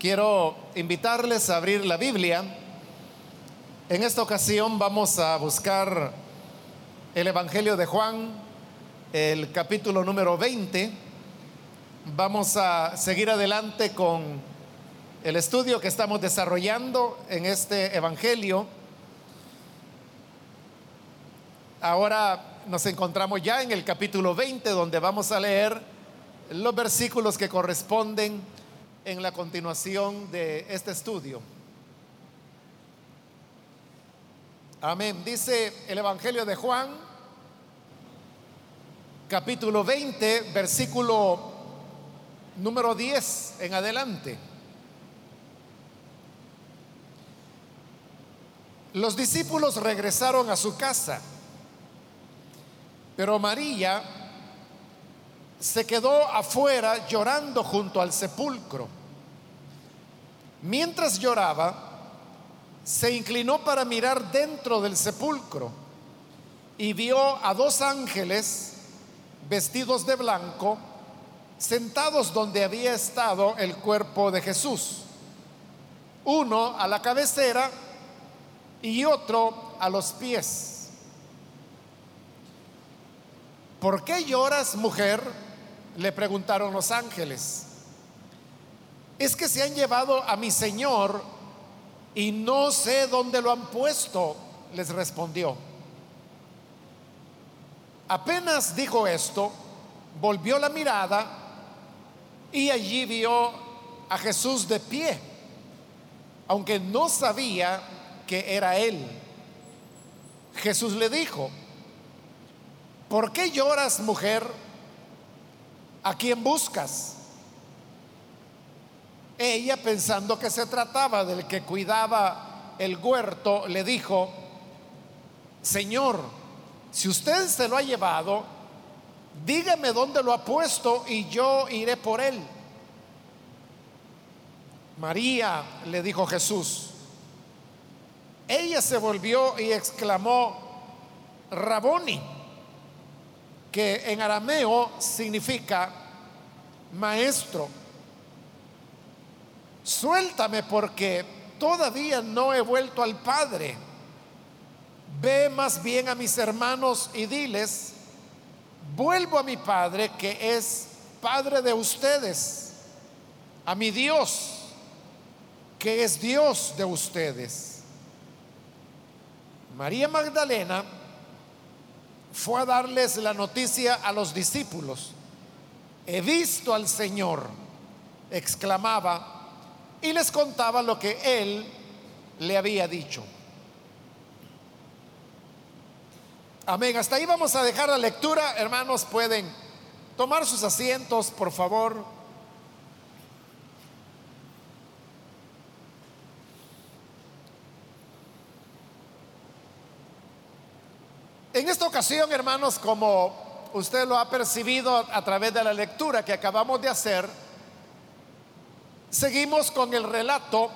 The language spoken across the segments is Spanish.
Quiero invitarles a abrir la Biblia. En esta ocasión vamos a buscar el Evangelio de Juan, el capítulo número 20. Vamos a seguir adelante con el estudio que estamos desarrollando en este Evangelio. Ahora nos encontramos ya en el capítulo 20 donde vamos a leer los versículos que corresponden en la continuación de este estudio. Amén. Dice el Evangelio de Juan, capítulo 20, versículo número 10 en adelante. Los discípulos regresaron a su casa, pero María se quedó afuera llorando junto al sepulcro. Mientras lloraba, se inclinó para mirar dentro del sepulcro y vio a dos ángeles vestidos de blanco sentados donde había estado el cuerpo de Jesús, uno a la cabecera y otro a los pies. ¿Por qué lloras, mujer? le preguntaron los ángeles. Es que se han llevado a mi Señor y no sé dónde lo han puesto, les respondió. Apenas dijo esto, volvió la mirada y allí vio a Jesús de pie, aunque no sabía que era él. Jesús le dijo, ¿por qué lloras, mujer? ¿A quién buscas? Ella, pensando que se trataba del que cuidaba el huerto, le dijo, Señor, si usted se lo ha llevado, dígame dónde lo ha puesto y yo iré por él. María, le dijo Jesús. Ella se volvió y exclamó, Raboni que en arameo significa maestro. Suéltame porque todavía no he vuelto al Padre. Ve más bien a mis hermanos y diles, vuelvo a mi Padre que es Padre de ustedes, a mi Dios que es Dios de ustedes. María Magdalena fue a darles la noticia a los discípulos. He visto al Señor, exclamaba, y les contaba lo que él le había dicho. Amén. Hasta ahí vamos a dejar la lectura. Hermanos, pueden tomar sus asientos, por favor. En esta ocasión, hermanos, como usted lo ha percibido a través de la lectura que acabamos de hacer, seguimos con el relato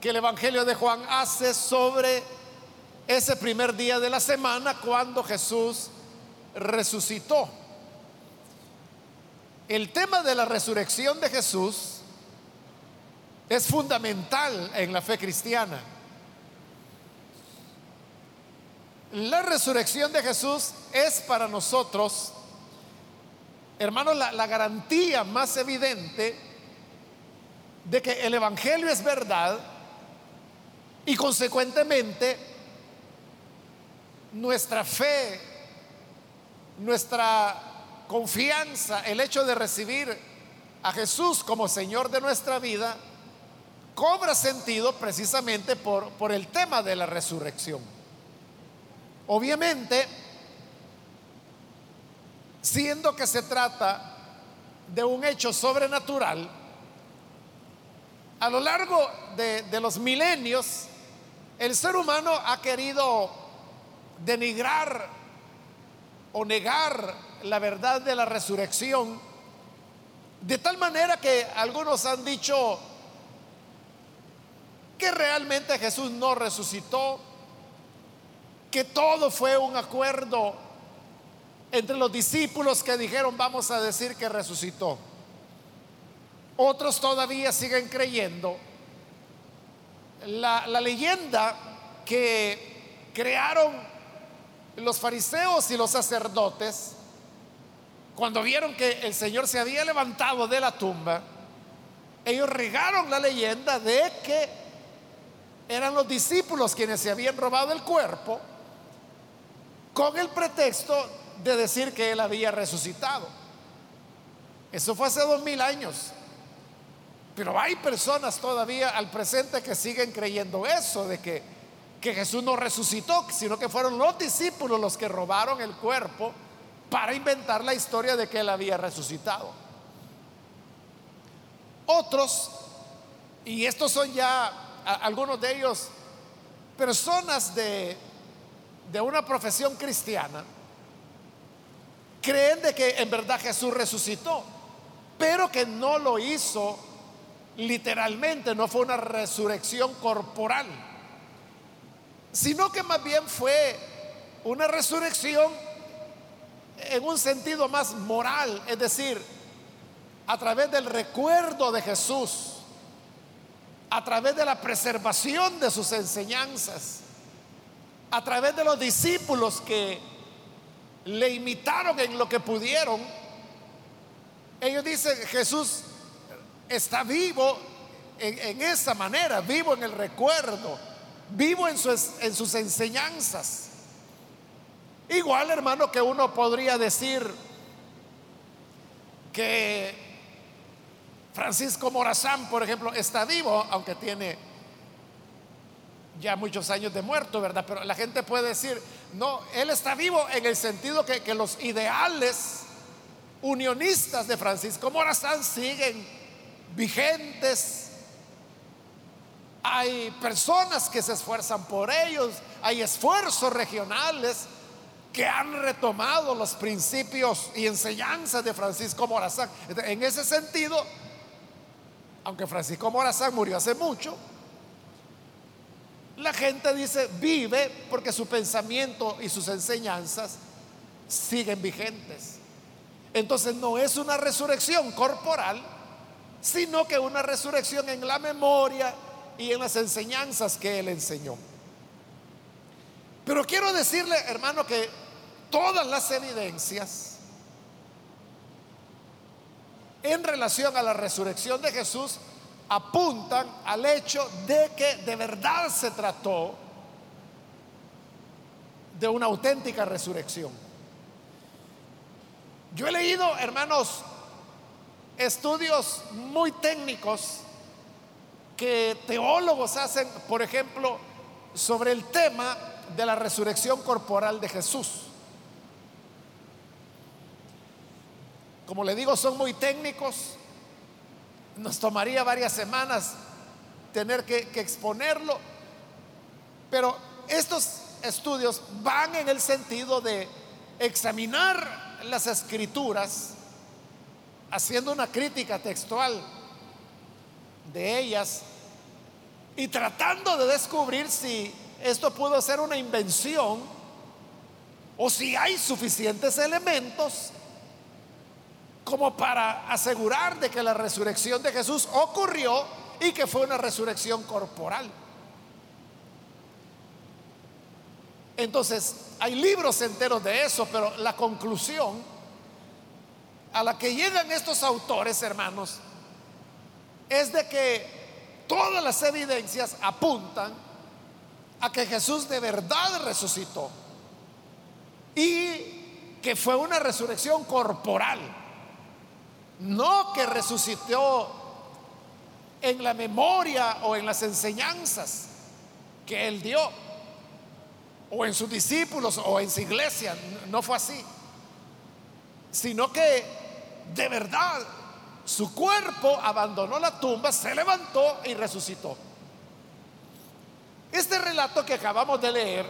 que el Evangelio de Juan hace sobre ese primer día de la semana cuando Jesús resucitó. El tema de la resurrección de Jesús es fundamental en la fe cristiana. La resurrección de Jesús es para nosotros, hermanos, la, la, garantía más evidente de que el Evangelio es verdad y consecuentemente nuestra fe, nuestra confianza, el hecho de recibir a Jesús como Señor de nuestra vida, cobra sentido precisamente por, por el tema de la resurrección. Obviamente, siendo que se trata de un hecho sobrenatural, a lo largo de, los milenios, el ser humano ha querido denigrar o negar la verdad de la resurrección, de tal manera que algunos han dicho que realmente Jesús no resucitó, que todo fue un acuerdo entre los discípulos que dijeron vamos a decir que resucitó. Otros todavía siguen creyendo la, leyenda que crearon los fariseos y los sacerdotes cuando vieron que el Señor se había levantado de la tumba, ellos regaron la leyenda de que eran los discípulos quienes se habían robado el cuerpo con el pretexto de decir que Él había resucitado. Eso fue hace dos mil años. Pero hay personas todavía al presente que siguen creyendo eso, de que, que Jesús no resucitó, sino que fueron los discípulos los que robaron el cuerpo para inventar la historia de que Él había resucitado. Otros, y estos son ya algunos de ellos personas de, de una profesión cristiana, creen de que en verdad Jesús resucitó, pero que no lo hizo literalmente, no fue una resurrección corporal, sino que más bien fue una resurrección en un sentido más moral, es decir, a través del recuerdo de Jesús, a través de la preservación de sus enseñanzas, a través de los discípulos que le imitaron en lo que pudieron, ellos dicen, Jesús está vivo en, esa manera, vivo en el recuerdo, vivo en, sus enseñanzas. Igual, hermano, que uno podría decir que Francisco Morazán, por ejemplo, está vivo, aunque tiene ya muchos años de muerto, ¿verdad? Pero la gente puede decir, no, él está vivo en el sentido que los ideales unionistas de Francisco Morazán siguen vigentes. Hay personas que se esfuerzan por ellos, hay esfuerzos regionales que han retomado los principios y enseñanzas de Francisco Morazán. En ese sentido, aunque Francisco Morazán murió hace mucho, la gente dice vive porque su pensamiento y sus enseñanzas siguen vigentes. Entonces no es una resurrección corporal, sino que una resurrección en la memoria y en las enseñanzas que él enseñó. Pero quiero decirle, hermano, que todas las evidencias en relación a la resurrección de Jesús apuntan al hecho de que de verdad se trató de una auténtica resurrección. Yo he leído, hermanos, estudios muy técnicos que teólogos hacen, por ejemplo, sobre el tema de la resurrección corporal de Jesús. Como le digo, son muy técnicos. Nos tomaría varias semanas tener que, exponerlo. Pero estos estudios van en el sentido de examinar las escrituras, haciendo una crítica textual de ellas y tratando de descubrir si esto pudo ser una invención o si hay suficientes elementos como para asegurar de que la resurrección de Jesús ocurrió y que fue una resurrección corporal. Entonces, hay libros enteros de eso, pero la conclusión a la que llegan estos autores, hermanos, es de que todas las evidencias apuntan a que Jesús de verdad resucitó y que fue una resurrección corporal. No que resucitó en la memoria o en las enseñanzas que él dio, o en sus discípulos o en su iglesia. No fue así. Sino que de verdad su cuerpo abandonó la tumba, se levantó y resucitó. Este relato que acabamos de leer,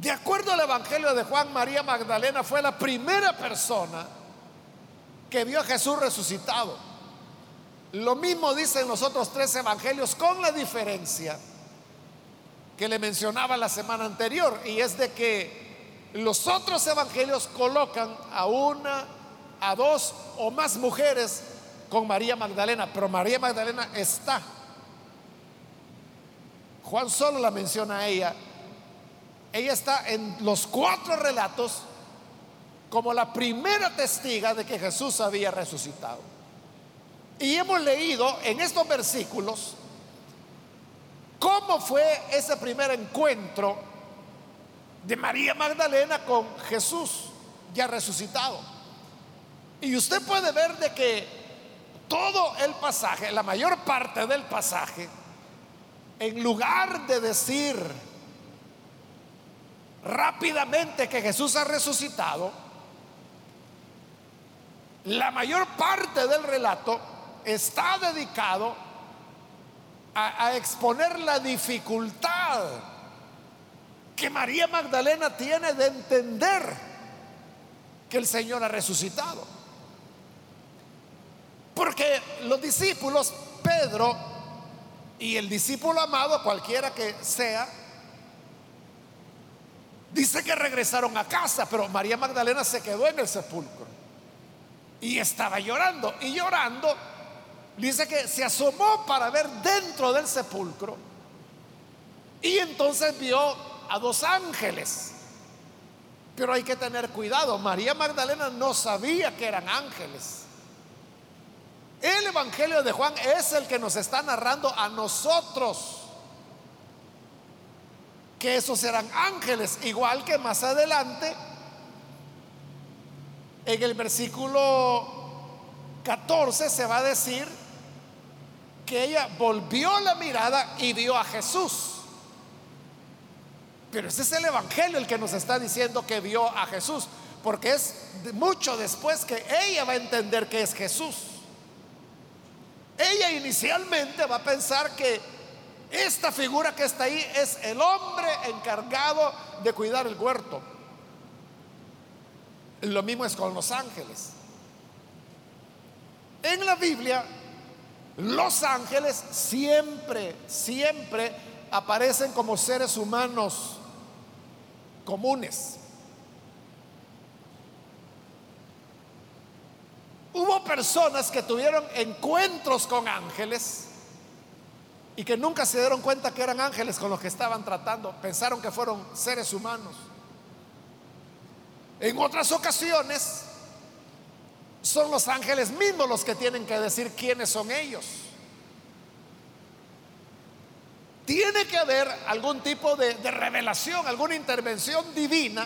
de acuerdo al Evangelio de Juan, María Magdalena fue la primera persona que vio a Jesús resucitado. Lo mismo dicen los otros tres evangelios con la diferencia que le mencionaba la semana anterior y es de que los otros evangelios colocan a una, a dos o más mujeres con María Magdalena, pero María Magdalena está. Juan solo la menciona a ella. Ella está en los cuatro relatos como la primera testiga de que Jesús había resucitado. Y hemos leído en estos versículos cómo fue ese primer encuentro de María Magdalena con Jesús ya resucitado. Y usted puede ver de que todo el pasaje, la mayor parte del pasaje, en lugar de decir rápidamente que Jesús ha resucitado, la mayor parte del relato está dedicado a, exponer la dificultad que María Magdalena tiene de entender que el Señor ha resucitado. Porque los discípulos, Pedro y el discípulo amado, cualquiera que sea, dice que regresaron a casa, pero María Magdalena se quedó en el sepulcro y estaba llorando. Y llorando, dice que se asomó para ver dentro del sepulcro y entonces vio a dos ángeles. Pero hay que tener cuidado, María Magdalena no sabía que eran ángeles. El Evangelio de Juan es el que nos está narrando a nosotros que esos eran ángeles, igual que más adelante en el versículo 14 se va a decir que ella volvió la mirada y vio a Jesús. Pero ese es el Evangelio el que nos está diciendo que vio a Jesús, porque es mucho después que ella va a entender que es Jesús. Ella inicialmente va a pensar que esta figura que está ahí es el hombre encargado de cuidar el huerto. Lo mismo es con los ángeles. En la Biblia, los ángeles siempre, siempre aparecen como seres humanos comunes. Hubo personas que tuvieron encuentros con ángeles y que nunca se dieron cuenta que eran ángeles con los que estaban tratando. Pensaron que fueron seres humanos. En otras ocasiones son los ángeles mismos los que tienen que decir quiénes son ellos. Tiene que haber algún tipo de, revelación, alguna intervención divina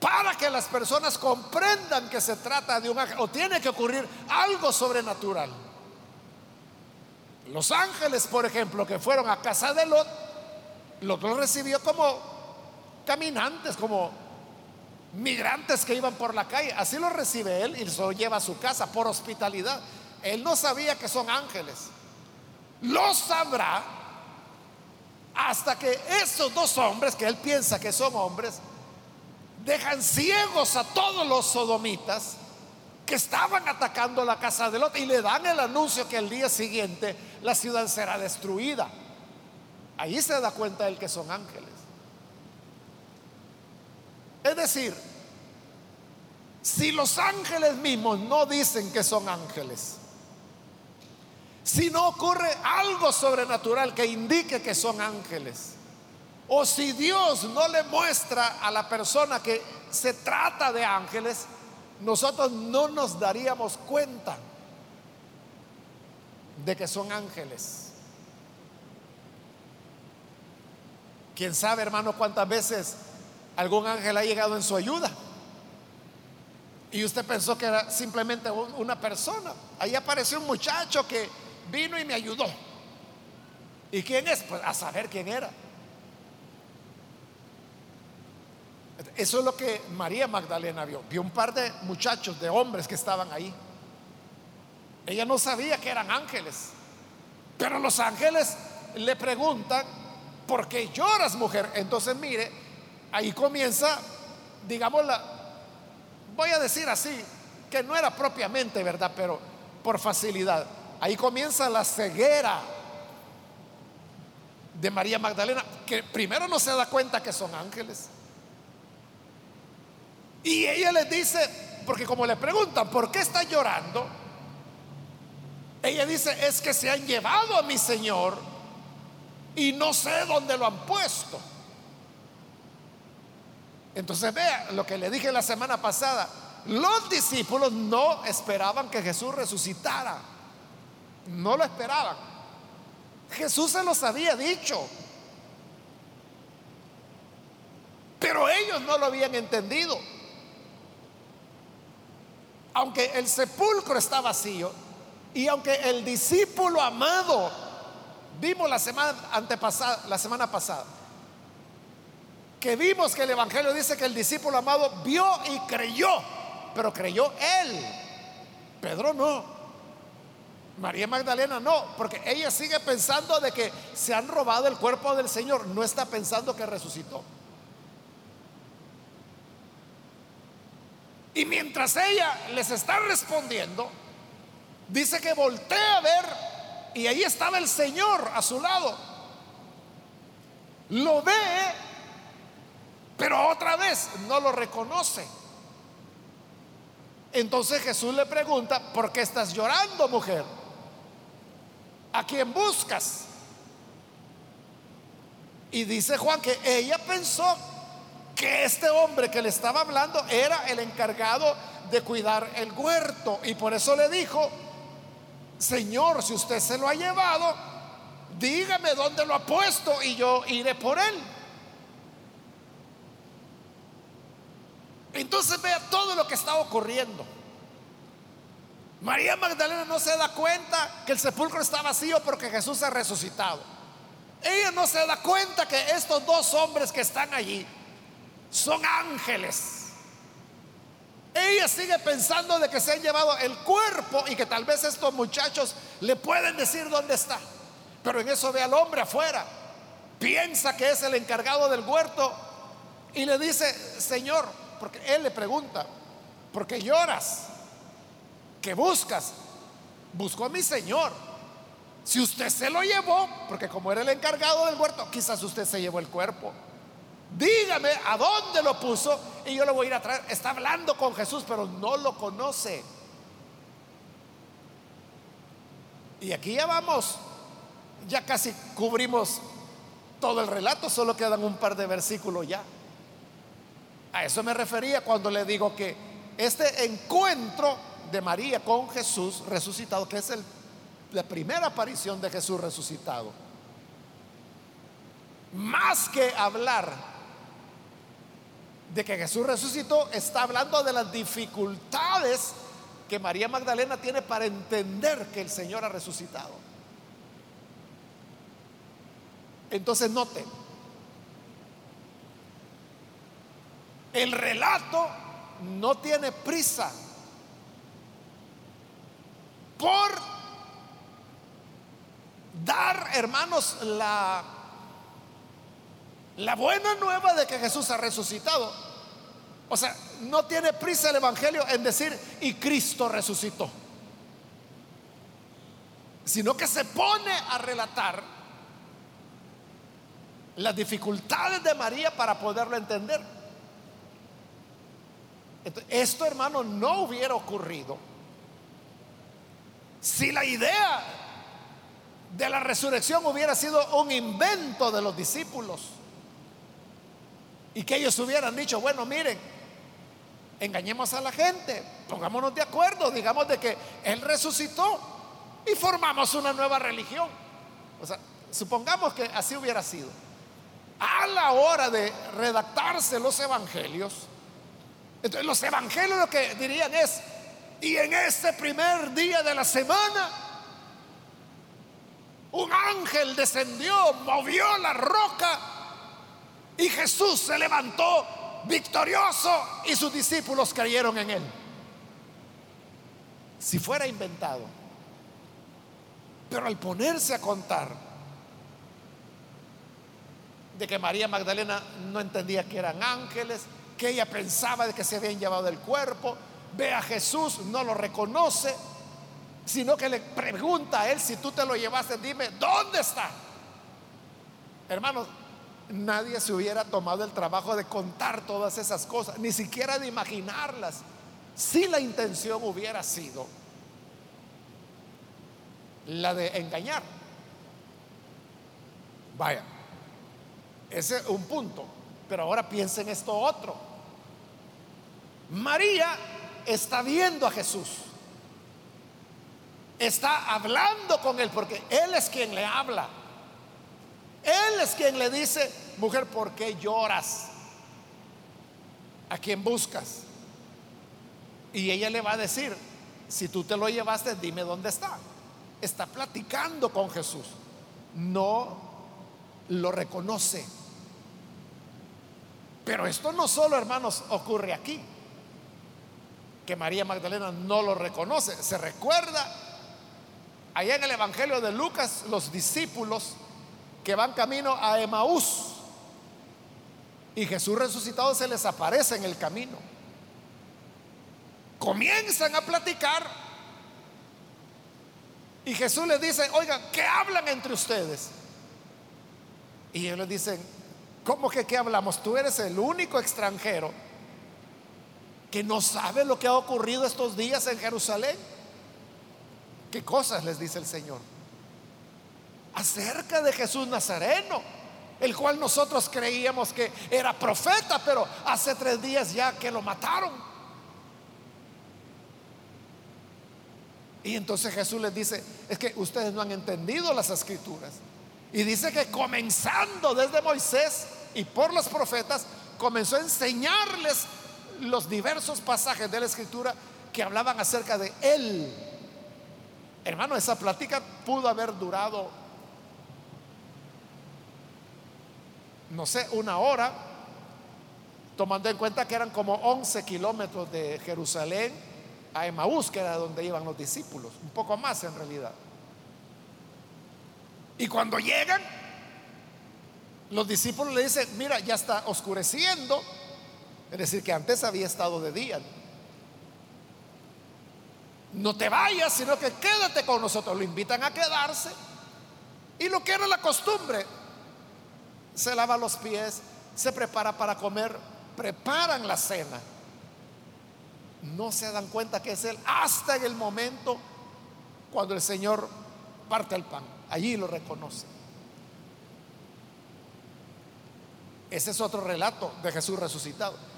para que las personas comprendan que se trata de un ángel o tiene que ocurrir algo sobrenatural. Los ángeles, por ejemplo, que fueron a casa de Lot, Lot los recibió como caminantes, como migrantes que iban por la calle. Así lo recibe él y lo lleva a su casa por hospitalidad. Él no sabía que son ángeles. Lo sabrá hasta que esos dos hombres, que él piensa que son hombres, dejan ciegos a todos los sodomitas que estaban atacando la casa de Lot y le dan el anuncio que el día siguiente la ciudad será destruida. Ahí se da cuenta él que son ángeles. Es decir, si los ángeles mismos no dicen que son ángeles, si no ocurre algo sobrenatural que indique que son ángeles, o si Dios no le muestra a la persona que se trata de ángeles, nosotros no nos daríamos cuenta de que son ángeles. ¿Quién sabe, hermano, cuántas veces algún ángel ha llegado en su ayuda. Y usted pensó que era simplemente una persona. Ahí apareció un muchacho que vino y me ayudó. ¿Y quién es? Pues a saber quién era. Eso es lo que María Magdalena vio. Vio un par de muchachos, de hombres que estaban ahí. Ella no sabía que eran ángeles. Pero los ángeles le preguntan, ¿por qué lloras, mujer? Entonces mire, ahí comienza, digamos, la, voy a decir así, que no era propiamente verdad, pero por facilidad. Ahí comienza la ceguera de María Magdalena, que primero no se da cuenta que son ángeles. Y ella les dice, porque como le preguntan, ¿por qué está llorando? Ella dice, es que se han llevado a mi Señor y no sé dónde lo han puesto. Entonces vea lo que le dije la semana pasada. Los discípulos no esperaban que Jesús resucitara. No lo esperaban. Jesús se los había dicho. Pero ellos no lo habían entendido. Aunque el sepulcro está vacío y aunque el discípulo amado, vimos la semana antepasada, la semana pasada, que vimos que el Evangelio dice que el discípulo amado vio y creyó, pero creyó él. Pedro no. María Magdalena no, porque ella sigue pensando de que se han robado el cuerpo del Señor, no está pensando que resucitó. Y mientras ella les está respondiendo, dice que voltea a ver y ahí estaba el Señor a su lado. Lo ve pero otra vez no lo reconoce. Entonces Jesús le pregunta, ¿por qué estás llorando, mujer? ¿A quién buscas? Y dice Juan que ella pensó que este hombre que le estaba hablando era el encargado de cuidar el huerto. Y por eso le dijo, Señor, si usted se lo ha llevado, dígame dónde lo ha puesto y yo iré por él. Entonces vea todo lo que está ocurriendo. María Magdalena no se da cuenta que el sepulcro está vacío porque Jesús ha resucitado. Ella no se da cuenta que estos dos hombres que están allí son ángeles. Ella sigue pensando de que se han llevado el cuerpo y que tal vez estos muchachos le pueden decir dónde está. Pero en eso ve al hombre afuera. Piensa que es el encargado del huerto y le dice, Señor, porque él le pregunta, ¿por qué lloras? ¿Qué buscas? Busco a mi Señor. Si usted se lo llevó, porque como era el encargado del huerto, quizás usted se llevó el cuerpo. Dígame a dónde lo puso y yo lo voy a ir a traer. Está hablando con Jesús, pero no lo conoce. Y aquí ya vamos, ya casi cubrimos todo el relato, solo quedan un par de versículos ya. A eso me refería cuando le digo que este encuentro de María con Jesús resucitado, que es la primera aparición de Jesús resucitado, más que hablar de que Jesús resucitó, está hablando de las dificultades que María Magdalena tiene para entender que el Señor ha resucitado. Entonces note, El relato no tiene prisa por dar, hermanos, la, la buena nueva de que Jesús ha resucitado. O sea, no tiene prisa el Evangelio en decir, y Cristo resucitó. Sino que se pone a relatar las dificultades de María para poderlo entender esto, hermano, no hubiera ocurrido si la idea de la resurrección hubiera sido un invento de los discípulos y que ellos hubieran dicho, bueno, miren, engañemos a la gente, pongámonos de acuerdo, digamos de que Él resucitó y formamos una nueva religión. O sea, supongamos que así hubiera sido. A la hora de redactarse los evangelios, entonces los evangelios lo que dirían es, y en ese primer día de la semana, un ángel descendió, movió la roca y Jesús se levantó victorioso y sus discípulos creyeron en él. Si fuera inventado. Pero al ponerse a contar de que María Magdalena no entendía que eran ángeles, que ella pensaba de que se habían llevado el cuerpo, ve a Jesús, no lo reconoce, sino que le pregunta a él, si tú te lo llevaste, dime, ¿dónde está? Hermanos, nadie se hubiera tomado el trabajo de contar todas esas cosas, ni siquiera de imaginarlas, si la intención hubiera sido la de engañar. Vaya, ese es un punto. Pero ahora piensen esto otro. María está viendo a Jesús. Está hablando con él porque él es quien le habla. Él es quien le dice, mujer, ¿por qué lloras? ¿A quién buscas? Y ella le va a decir, si tú te lo llevaste, dime dónde está. Está platicando con Jesús. No lo reconoce. Pero esto no solo, hermanos, ocurre aquí, que María Magdalena no lo reconoce. Se recuerda allá en el Evangelio de Lucas, los discípulos que van camino a Emaús y Jesús resucitado se les aparece en el camino. Comienzan a platicar y Jesús les dice, oigan, ¿qué hablan entre ustedes? Y ellos les dicen, ¿cómo que qué hablamos? Tú eres el único extranjero que no sabe lo que ha ocurrido estos días en Jerusalén. ¿Qué cosas les dice el Señor? Acerca de Jesús Nazareno, el cual nosotros creíamos que era profeta, pero hace tres días ya que lo mataron. Y entonces Jesús les dice, es que ustedes no han entendido las escrituras. Y dice que comenzando desde Moisés y por los profetas, comenzó a enseñarles los diversos pasajes de la escritura que hablaban acerca de él. Hermano, esa plática pudo haber durado, no sé, una hora, tomando en cuenta que eran como 11 kilómetros de Jerusalén a Emaús, que era donde iban los discípulos, un poco más en realidad. Y cuando llegan, los discípulos le dicen, mira, ya está oscureciendo. Es decir, que antes había estado de día. No te vayas, sino que quédate con nosotros. Lo invitan a quedarse. Y lo que era la costumbre, se lava los pies, se prepara para comer, preparan la cena. No se dan cuenta que es Él hasta en el momento cuando el Señor parte el pan. Allí lo reconoce. Ese es otro relato de Jesús resucitado.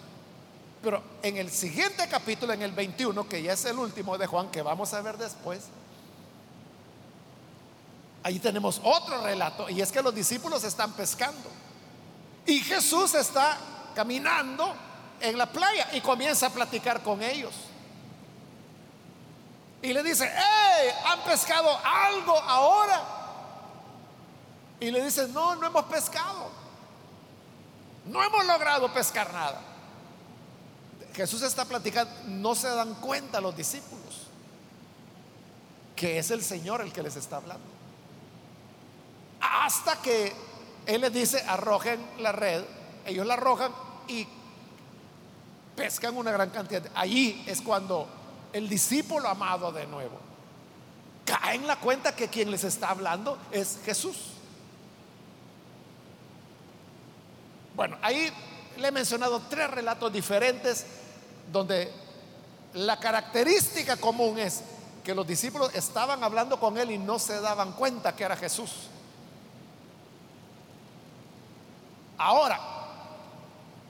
Pero en el siguiente capítulo, en el 21, que ya es el último de Juan, que vamos a ver después, ahí tenemos otro relato, y es que los discípulos están pescando. Y Jesús está caminando en la playa y comienza a platicar con ellos. Y le dice, hey, ¿han pescado algo ahora? Y le dice, no, no hemos pescado. No hemos logrado pescar nada. Jesús está platicando, no se dan cuenta los discípulos que es el Señor el que les está hablando. Hasta que Él les dice, arrojen la red, ellos la arrojan y pescan una gran cantidad. Allí es cuando el discípulo amado de nuevo cae en la cuenta que quien les está hablando es Jesús. Bueno, ahí le he mencionado tres relatos diferentes donde la característica común es que los discípulos estaban hablando con él y no se daban cuenta que era Jesús. Ahora,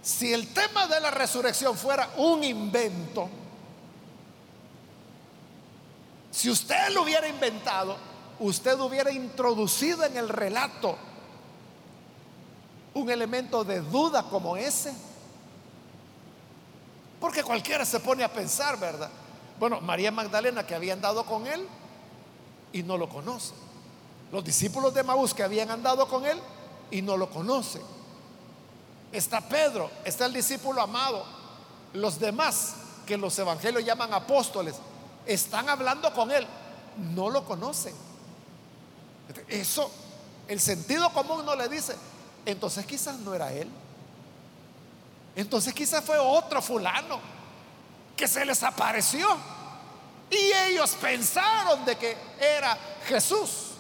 si el tema de la resurrección fuera un invento, si usted lo hubiera inventado, usted hubiera introducido en el relato un elemento de duda como ese? Porque cualquiera se pone a pensar, ¿verdad? Bueno, María Magdalena que había andado con él y no lo conoce. Los discípulos de Maús que habían andado con él y no lo conocen. Está Pedro, está el discípulo amado. Los demás que los evangelios llaman apóstoles están hablando con él, no lo conocen. Eso, el sentido común no le dice, entonces quizás no era él. Entonces quizás fue otro fulano que se les apareció. Y ellos pensaron de que era Jesús.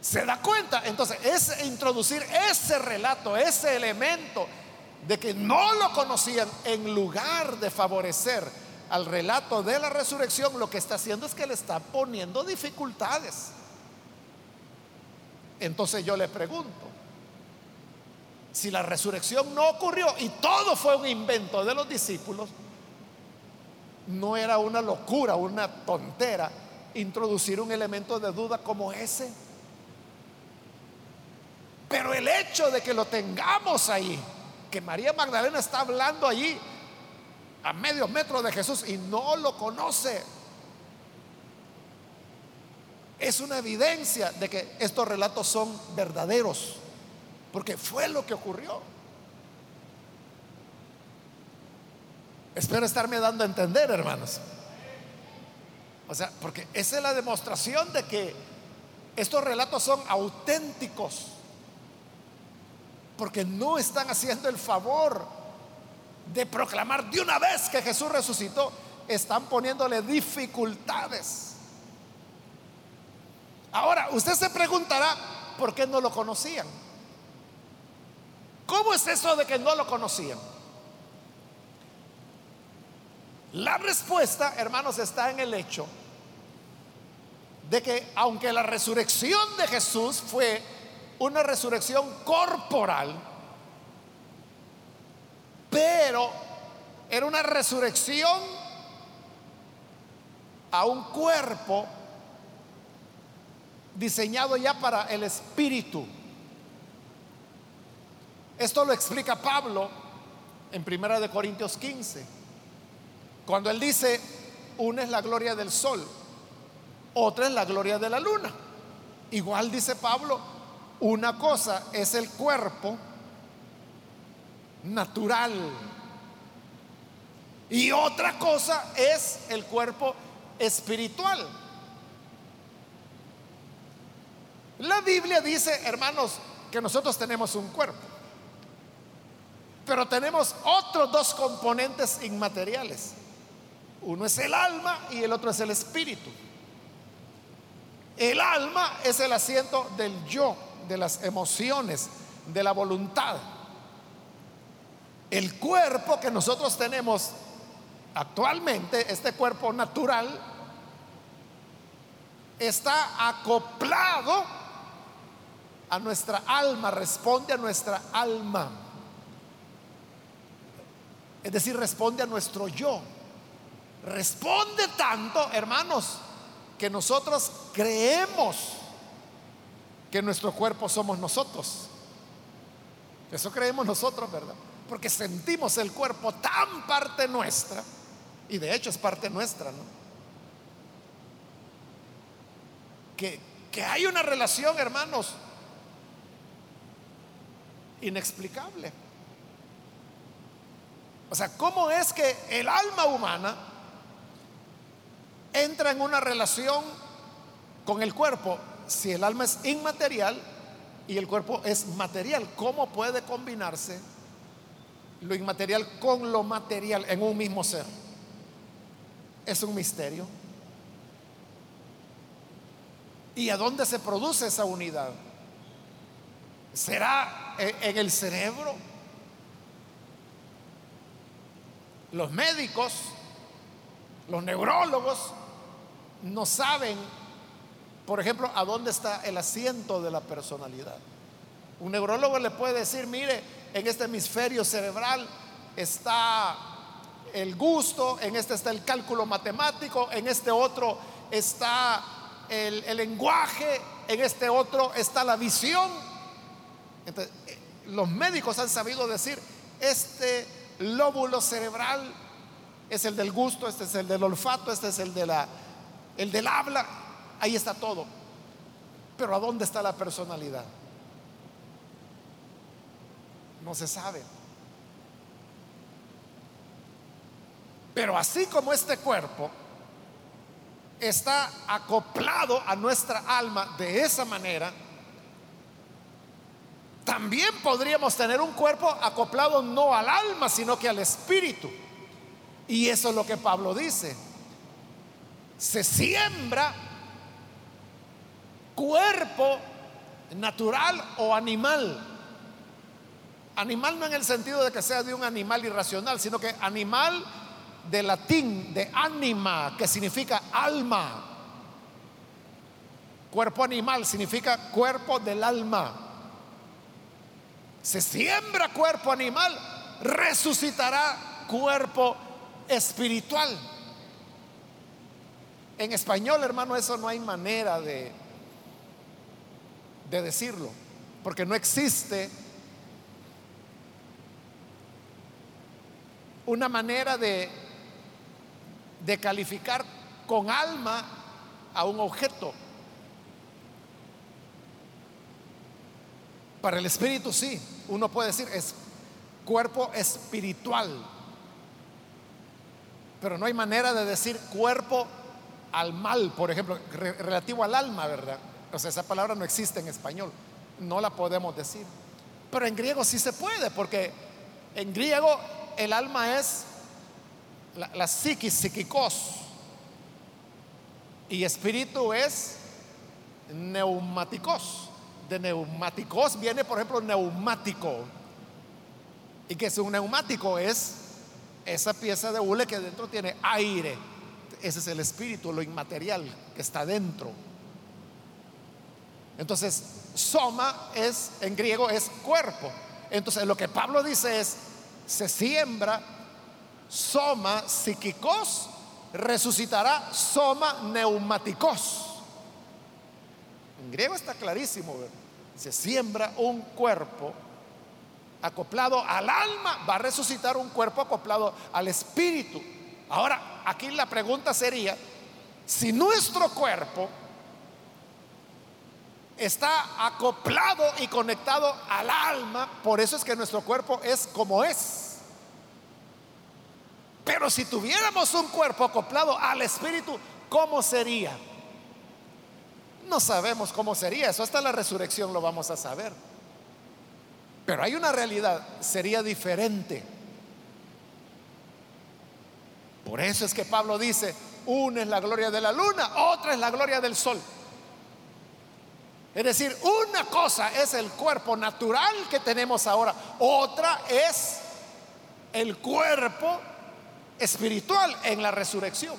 ¿Se da cuenta? Entonces es introducir ese relato, ese elemento de que no lo conocían en lugar de favorecer al relato de la resurrección, lo que está haciendo es que le está poniendo dificultades. Entonces yo le pregunto, si la resurrección no ocurrió y todo fue un invento de los discípulos, no era una locura, una tontera introducir un elemento de duda como ese. Pero el hecho de que lo tengamos ahí, que María Magdalena está hablando allí a medio metro de Jesús y no lo conoce, es una evidencia de que estos relatos son verdaderos, porque fue lo que ocurrió. Espero estarme dando a entender, hermanos. O sea, porque esa es la demostración de que estos relatos son auténticos. Porque no están haciendo el favor de proclamar de una vez que Jesús resucitó. Están poniéndole dificultades. Ahora, usted se preguntará, ¿por qué no lo conocían? ¿Cómo es eso de que no lo conocían? La respuesta, hermanos, está en el hecho de que aunque la resurrección de Jesús fue una resurrección corporal, pero era una resurrección a un cuerpo diseñado ya para el espíritu. Esto lo explica Pablo en Primera de Corintios 15. Cuando él dice, una es la gloria del sol, otra es la gloria de la luna. Igual dice Pablo, una cosa es el cuerpo natural y otra cosa es el cuerpo espiritual. La Biblia dice, hermanos, que nosotros tenemos un cuerpo, pero tenemos otros dos componentes inmateriales. Uno es el alma y el otro es el espíritu. El alma es el asiento del yo, de las emociones, de la voluntad. El cuerpo que nosotros tenemos actualmente, este cuerpo natural, está acoplado a nuestra alma, responde a nuestra alma. Es decir, responde a nuestro yo. Responde tanto, hermanos, que nosotros creemos que nuestro cuerpo somos nosotros. Eso creemos nosotros, ¿verdad? Porque sentimos el cuerpo tan parte nuestra, y de hecho es parte nuestra, ¿no? Que, que hay una relación, hermanos, inexplicable. O sea, ¿cómo es que el alma humana entra en una relación con el cuerpo si el alma es inmaterial y el cuerpo es material? ¿Cómo puede combinarse lo inmaterial con lo material en un mismo ser? Es un misterio. ¿Y a dónde se produce esa unidad? ¿Será en el cerebro? Los médicos los neurólogos no saben, por ejemplo, a dónde está el asiento de la personalidad. Un neurólogo le puede decir, mire, en este hemisferio cerebral está el gusto, en este está el cálculo matemático, en este otro está el, lenguaje, en este otro está la visión. Entonces, eh, los médicos han sabido decir, este lóbulo cerebral es el del gusto, este es el del olfato, este es el, de la, el del habla. Ahí está todo. Pero ¿a dónde está la personalidad? No se sabe. Pero así como este cuerpo está acoplado a nuestra alma de esa manera, también podríamos tener un cuerpo acoplado no al alma, sino que al espíritu. Y eso es lo que Pablo dice. Se siembra cuerpo natural o animal. Animal no en el sentido de que sea de un animal irracional, sino que animal de latín de anima, que significa alma. Cuerpo animal significa cuerpo del alma. Se siembra cuerpo animal, resucitará cuerpo espiritual. En español, hermano, eso no hay manera de, de decirlo, porque no existe una manera de, de calificar con alma a un objeto. Para el espíritu sí, uno puede decir es cuerpo espiritual, pero no hay manera de decir cuerpo al mal, por ejemplo, relativo al alma, ¿verdad? O sea, esa palabra no existe en español, no la podemos decir. Pero en griego sí se puede, porque en griego el alma es la, la psiquis, y espíritu es neumáticos. De neumáticos viene, por ejemplo, neumático. ¿Y que es un neumático? Es esa pieza de hule que dentro tiene aire ese es el espíritu, lo inmaterial que está dentro. Entonces, soma es, en griego, es cuerpo. Entonces, lo que Pablo dice es, se siembra, soma psíquicos, resucitará soma neumáticos. En griego está clarísimo, se siembra un cuerpo acoplado al alma, va a resucitar un cuerpo acoplado al espíritu. Ahora, aquí la pregunta sería, si nuestro cuerpo está acoplado y conectado al alma, por eso es que nuestro cuerpo es como es. Pero si tuviéramos un cuerpo acoplado al espíritu, ¿cómo sería? No sabemos cómo sería, eso hasta la resurrección lo vamos a saber. Pero hay una realidad, sería diferente. Por eso es que Pablo dice, una es la gloria de la luna, otra es la gloria del sol. Es decir, una cosa es el cuerpo natural que tenemos ahora, otra es el cuerpo espiritual en la resurrección.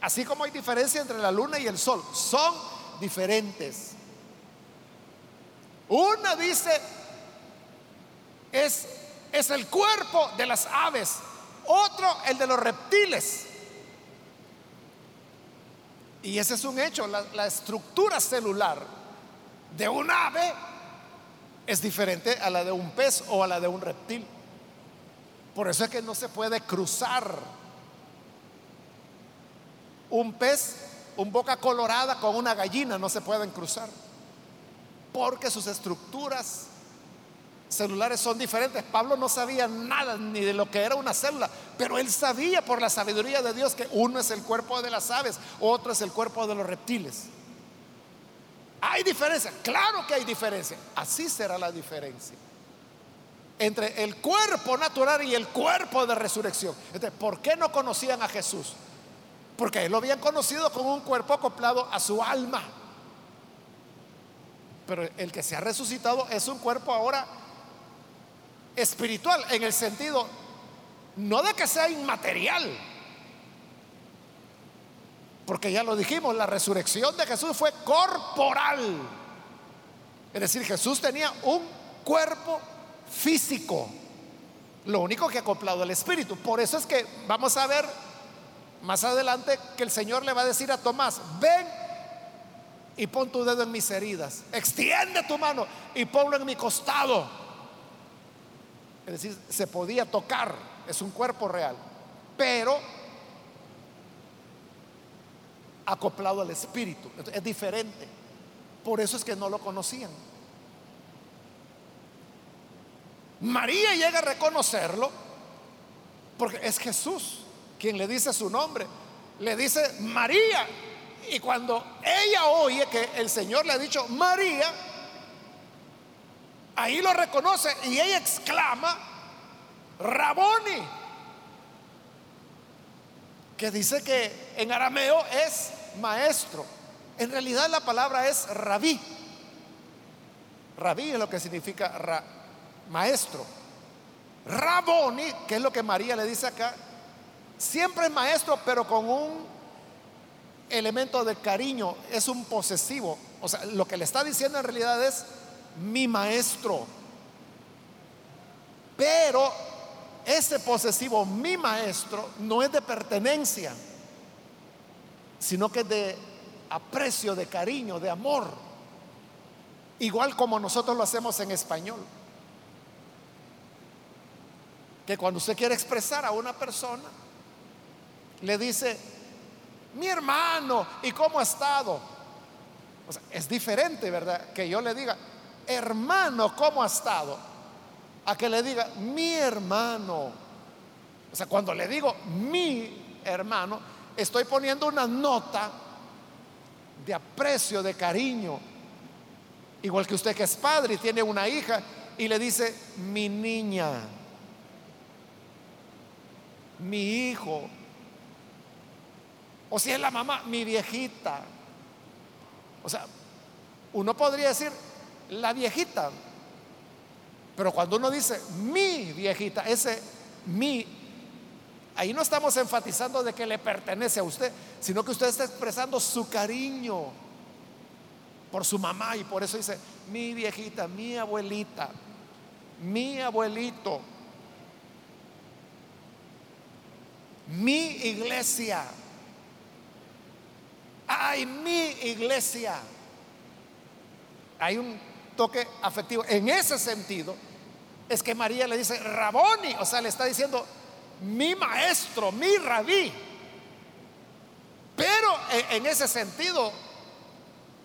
Así como hay diferencia entre la luna y el sol, son diferentes. Una dice, es, es el cuerpo de las aves, otro, el de los reptiles. Y ese es un hecho. La, estructura celular de un ave es diferente a la de un pez o a la de un reptil. Por eso es que no se puede cruzar un pez, un boca colorada con una gallina, no se pueden cruzar. Porque sus estructuras celulares son diferentes. Pablo no sabía nada ni de lo que era una célula, pero él sabía por la sabiduría de Dios que uno es el cuerpo de las aves, otro es el cuerpo de los reptiles. ¿Hay diferencia? Claro que hay diferencia. Así será la diferencia entre el cuerpo natural y el cuerpo de resurrección. Entonces, ¿por qué no conocían a Jesús? Porque él lo habían conocido con un cuerpo acoplado a su alma. Pero el que se ha resucitado es un cuerpo ahora espiritual en el sentido no de que sea inmaterial, porque ya lo dijimos, la resurrección de Jesús fue corporal. Es decir, Jesús tenía un cuerpo físico, lo único que acoplado al espíritu. Por eso es que vamos a ver más adelante que el Señor le va a decir a Tomás, ven y pon tu dedo en mis heridas, extiende tu mano y ponlo en mi costado. Es decir, se podía tocar, es un cuerpo real, pero acoplado al espíritu. Es diferente. Por eso es que no lo conocían. María llega a reconocerlo porque es Jesús quien le dice su nombre. Le dice María. Y cuando ella oye que el Señor le ha dicho María, Ahí lo reconoce y ella exclama, Raboni, que dice que en arameo es maestro. En realidad la palabra es rabí. Rabí es lo que significa maestro. Raboni, que es lo que María le dice acá, siempre es maestro, pero con un elemento de cariño, es un posesivo. O sea, lo que le está diciendo en realidad es mi maestro. Pero ese posesivo, mi maestro, no es de pertenencia, sino que es de aprecio, de cariño, de amor. Igual como nosotros lo hacemos en español. Que cuando usted quiere expresar a una persona, le dice, mi hermano, ¿y cómo ha estado? O sea, es diferente, ¿verdad? Que yo le diga, hermano, ¿cómo ha estado? A que le diga, mi hermano. O sea, cuando le digo mi hermano, estoy poniendo una nota de aprecio, de cariño. Igual que usted que es padre y tiene una hija y le dice, mi niña, mi hijo, o si es la mamá, mi viejita. O sea, uno podría decir la viejita, pero cuando uno dice mi viejita, ese mi, ahí no estamos enfatizando de que le pertenece a usted, sino que usted está expresando su cariño por su mamá y por eso dice mi viejita, mi abuelita, mi abuelito, mi iglesia ay, mi iglesia. Hay un toque afectivo. En ese sentido, es que María le dice, Raboni, o sea, le está diciendo, mi maestro, mi rabí. Pero en ese sentido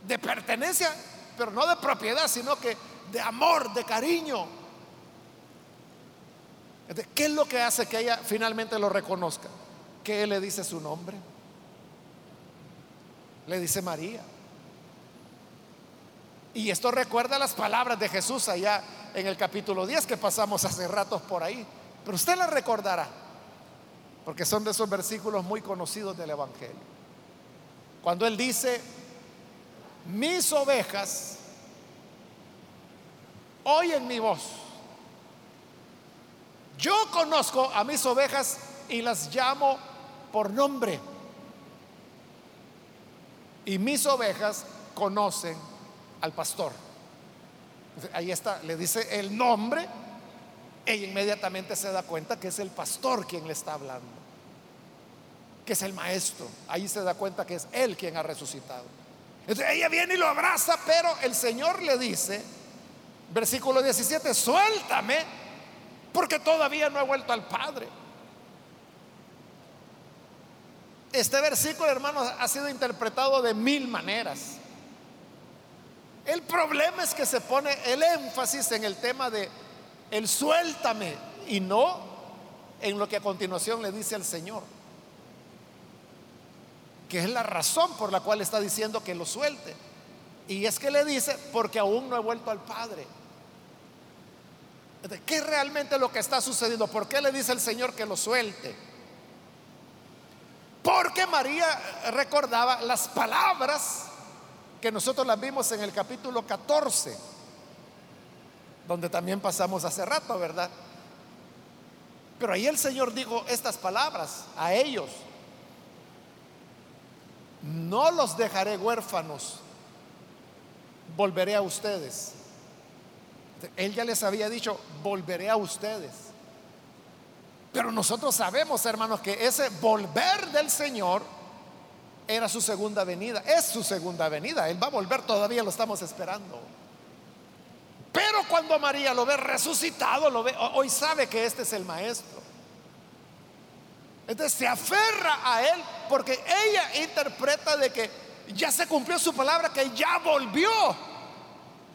de pertenencia, pero no de propiedad, sino que de amor, de cariño. ¿Qué es lo que hace que ella finalmente lo reconozca? Que él le dice su nombre le dice María. Y esto recuerda las palabras de Jesús allá en el capítulo 10 que pasamos hace ratos por ahí. Pero usted la recordará, porque son de esos versículos muy conocidos del Evangelio. Cuando Él dice, mis ovejas oyen mi voz. Yo conozco a mis ovejas y las llamo por nombre y mis ovejas conocen al pastor. Ahí está, le dice el nombre, ella inmediatamente se da cuenta que es el pastor quien le está hablando, que es el maestro. Ahí se da cuenta que es él quien ha resucitado. Entonces ella viene y lo abraza, pero el Señor le dice, versículo 17, suéltame, porque todavía no he vuelto al Padre. Este versículo, hermanos, ha sido interpretado de mil maneras. El problema es que se pone el énfasis en el tema de el suéltame y no en lo que a continuación le dice al Señor. Que es la razón por la cual está diciendo que lo suelte. Y es que le dice, porque aún no he vuelto al Padre. ¿Qué es realmente lo que está sucediendo? ¿Por qué le dice el Señor que lo suelte? Porque María recordaba las palabras que nosotros las vimos en el capítulo 14, donde también pasamos hace rato, ¿verdad? Pero ahí el Señor dijo estas palabras a ellos. No los dejaré huérfanos, volveré a ustedes. Él ya les había dicho, volveré a ustedes. Pero nosotros sabemos, hermanos, que ese volver del Señor era su segunda venida. Es su segunda venida. Él va a volver, todavía lo estamos esperando. Pero cuando María lo ve resucitado, lo ve, hoy sabe que este es el maestro. Entonces se aferra a él porque ella interpreta de que ya se cumplió su palabra, que ya volvió.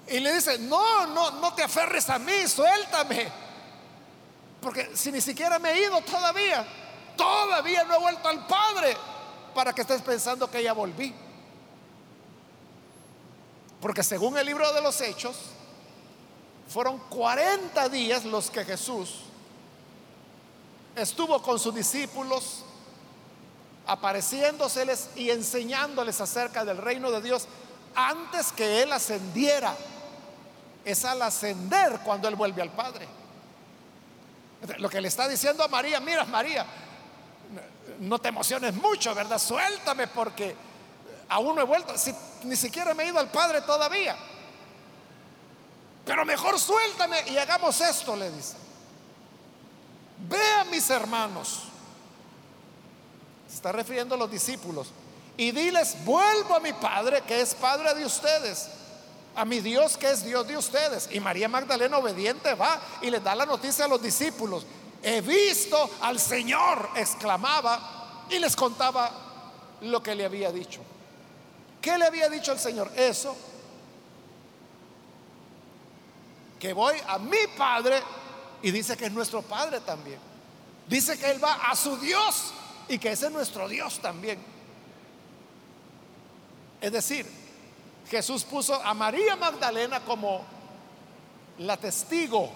Y le dice, no, no, no te aferres a mí, suéltame. Porque si ni siquiera me he ido todavía, todavía no he vuelto al Padre para que estés pensando que ya volví. Porque según el libro de los Hechos, fueron 40 días los que Jesús estuvo con sus discípulos, apareciéndoseles y enseñándoles acerca del reino de Dios antes que Él ascendiera. Es al ascender cuando Él vuelve al Padre. Lo que le está diciendo a María, mira María, no te emociones mucho, ¿verdad? Suéltame porque aún no he vuelto, ni siquiera me he ido al Padre todavía. Pero mejor suéltame y hagamos esto, le dice. Ve a mis hermanos. Se está refiriendo a los discípulos. Y diles, vuelvo a mi Padre que es Padre de ustedes. A mi Dios que es Dios de ustedes. Y María Magdalena obediente va y le da la noticia a los discípulos. He visto al Señor, exclamaba, y les contaba lo que le había dicho. ¿Qué le había dicho el Señor? Eso, que voy a mi Padre y dice que es nuestro Padre también. Dice que Él va a su Dios y que ese es nuestro Dios también. Es decir, Jesús puso a María Magdalena como la testigo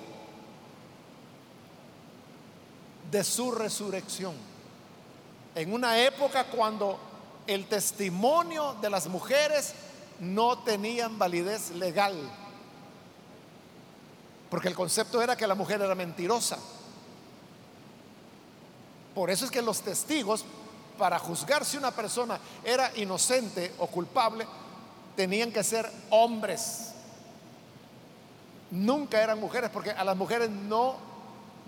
de su resurrección. En una época cuando el testimonio de las mujeres no tenían validez legal. Porque el concepto era que la mujer era mentirosa. Por eso es que los testigos, para juzgar si una persona era inocente o culpable, tenían que ser hombres. Nunca eran mujeres, porque a las mujeres no,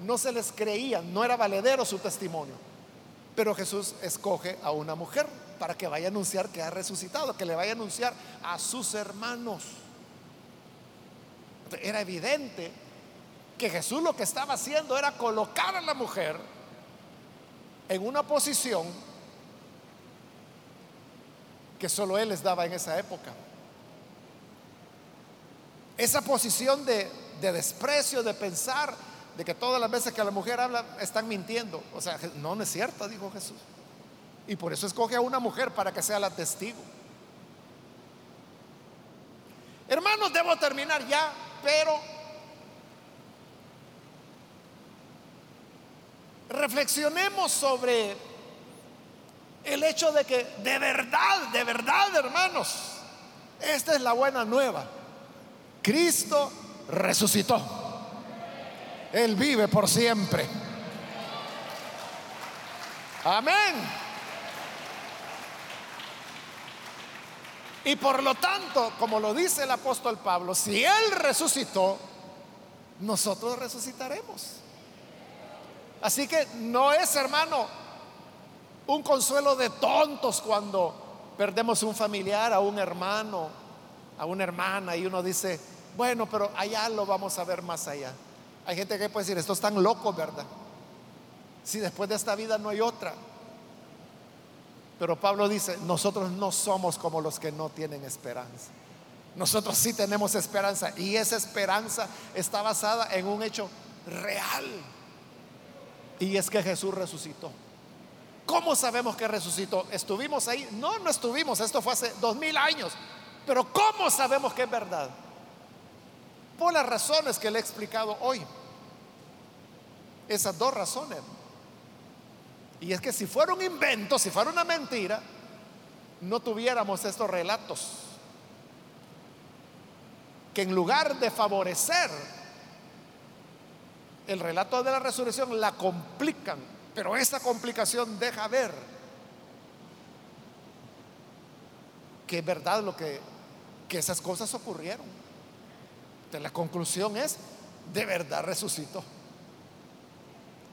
no se les creía, no era valedero su testimonio. Pero Jesús escoge a una mujer para que vaya a anunciar que ha resucitado, que le vaya a anunciar a sus hermanos. Era evidente que Jesús lo que estaba haciendo era colocar a la mujer en una posición que solo Él les daba en esa época. Esa posición de, de, desprecio, de pensar de que todas las veces que la mujer habla están mintiendo. O sea, no, no es cierto, dijo Jesús. Y por eso escoge a una mujer para que sea la testigo. Hermanos, debo terminar ya, pero reflexionemos sobre el hecho de que de verdad, de verdad, hermanos, esta es la buena nueva. Cristo resucitó. Él vive por siempre. Amén. Y por lo tanto, como lo dice el apóstol Pablo, si Él resucitó, nosotros resucitaremos. Así que no es, hermano, un consuelo de tontos cuando perdemos un familiar, a un hermano, a una hermana, y uno dice, bueno, pero allá lo vamos a ver más allá. Hay gente que puede decir, estos están locos, ¿verdad? Si después de esta vida no hay otra. Pero Pablo dice, nosotros no somos como los que no tienen esperanza. Nosotros sí tenemos esperanza y esa esperanza está basada en un hecho real. Y es que Jesús resucitó. ¿Cómo sabemos que resucitó? ¿Estuvimos ahí? No, no estuvimos. Esto fue hace dos mil años. Pero ¿cómo sabemos que es verdad? Por las razones que le he explicado hoy. Esas dos razones. Y es que si fuera un invento, si fuera una mentira, no tuviéramos estos relatos que en lugar de favorecer el relato de la resurrección, la complican. Pero esa complicación deja ver que es verdad lo que, que esas cosas ocurrieron. Entonces, la conclusión es, de verdad resucitó.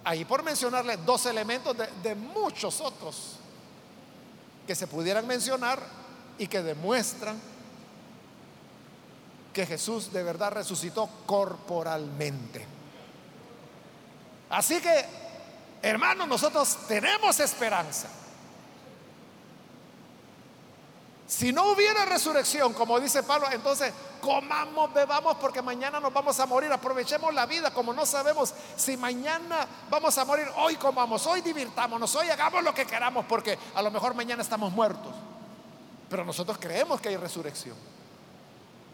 Ahí por mencionarle dos elementos de, muchos otros que se pudieran mencionar y que demuestran que Jesús de verdad resucitó corporalmente. Así que, hermanos, nosotros tenemos esperanza. Si no hubiera resurrección, como dice Pablo, entonces comamos, bebamos, porque mañana nos vamos a morir. Aprovechemos la vida, como no sabemos si mañana vamos a morir. Hoy comamos, hoy divirtámonos, hoy hagamos lo que queramos, porque a lo mejor mañana estamos muertos. Pero nosotros creemos que hay resurrección.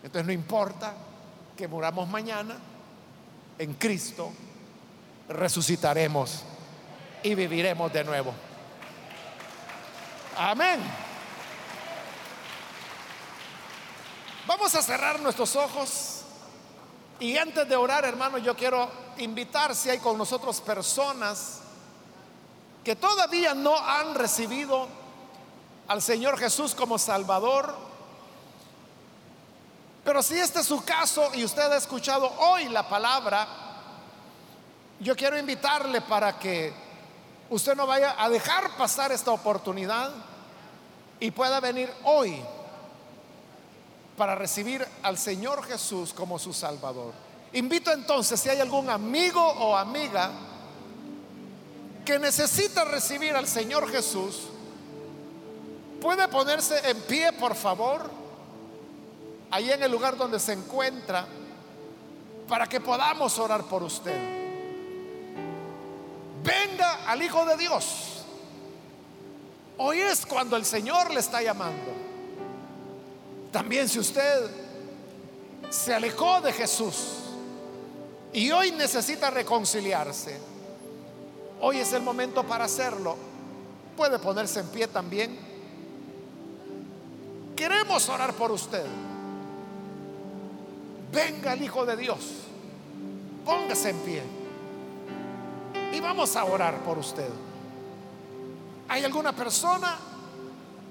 Entonces no importa que muramos mañana, en Cristo resucitaremos y viviremos de nuevo. Amén. Vamos a cerrar nuestros ojos y antes de orar, hermano, yo quiero invitar si hay con nosotros personas que todavía no han recibido al Señor Jesús como Salvador. Pero si este es su caso y usted ha escuchado hoy la palabra, yo quiero invitarle para que usted no vaya a dejar pasar esta oportunidad y pueda venir hoy para recibir al Señor Jesús como su Salvador. Invito entonces, si hay algún amigo o amiga que necesita recibir al Señor Jesús, puede ponerse en pie, por favor, ahí en el lugar donde se encuentra, para que podamos orar por usted. Venga al Hijo de Dios. Hoy es cuando el Señor le está llamando. También si usted se alejó de Jesús y hoy necesita reconciliarse, hoy es el momento para hacerlo. Puede ponerse en pie también. Queremos orar por usted. Venga el Hijo de Dios. Póngase en pie. Y vamos a orar por usted. ¿Hay alguna persona,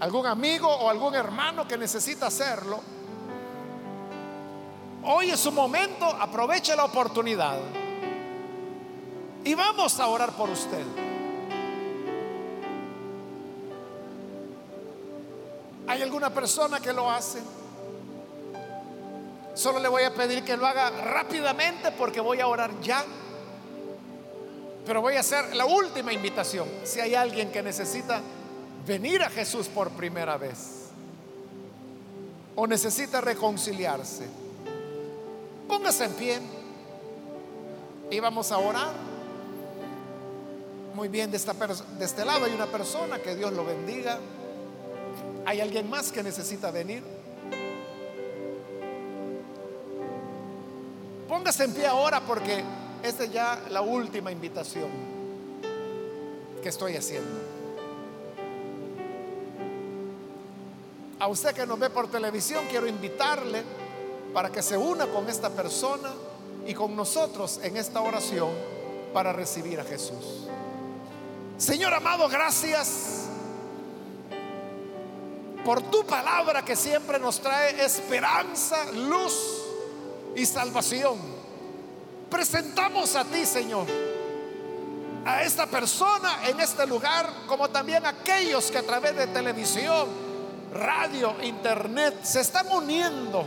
algún amigo o algún hermano que necesita hacerlo? Hoy es su momento, aproveche la oportunidad. Y vamos a orar por usted. ¿Hay alguna persona que lo hace? Solo le voy a pedir que lo haga rápidamente porque voy a orar ya. Pero voy a hacer la última invitación. Si hay alguien que necesita venir a Jesús por primera vez o necesita reconciliarse, póngase en pie y vamos a orar. Muy bien, de, este lado hay una persona, que Dios lo bendiga. ¿Hay alguien más que necesita venir? Póngase en pie ahora porque esta es ya la última invitación que estoy haciendo. A usted que nos ve por televisión, quiero invitarle para que se una con esta persona y con nosotros en esta oración para recibir a Jesús. Señor amado, gracias por tu palabra que siempre nos trae esperanza, luz y salvación. Presentamos a ti, Señor, a esta persona en este lugar, como también a aquellos que a través de televisión, radio, internet se están uniendo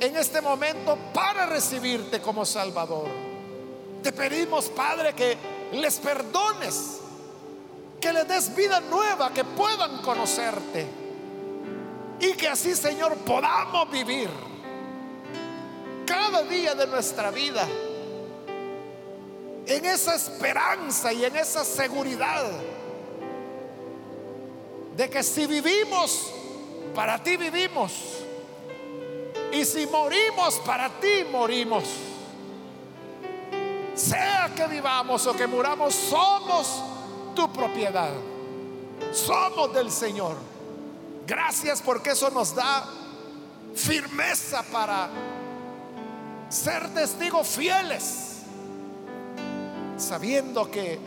en este momento para recibirte como Salvador. Te pedimos, Padre, que les perdones, que les des vida nueva, que puedan conocerte y que así, Señor, podamos vivir cada día de nuestra vida en esa esperanza y en esa seguridad de que si vivimos, para ti vivimos. Y si morimos, para ti morimos. Sea que vivamos o que muramos, somos tu propiedad. Somos del Señor. Gracias porque eso nos da firmeza para ser testigos fieles, sabiendo que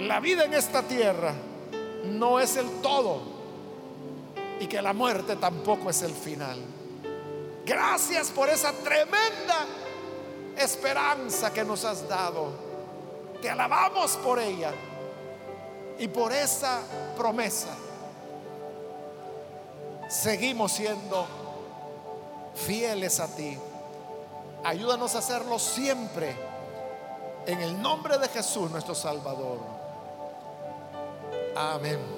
la vida en esta tierra no es el todo y que la muerte tampoco es el final. Gracias por esa tremenda esperanza que nos has dado. Te alabamos por ella y por esa promesa. Seguimos siendo fieles a ti. Ayúdanos a hacerlo siempre en el nombre de Jesús nuestro Salvador. Amén.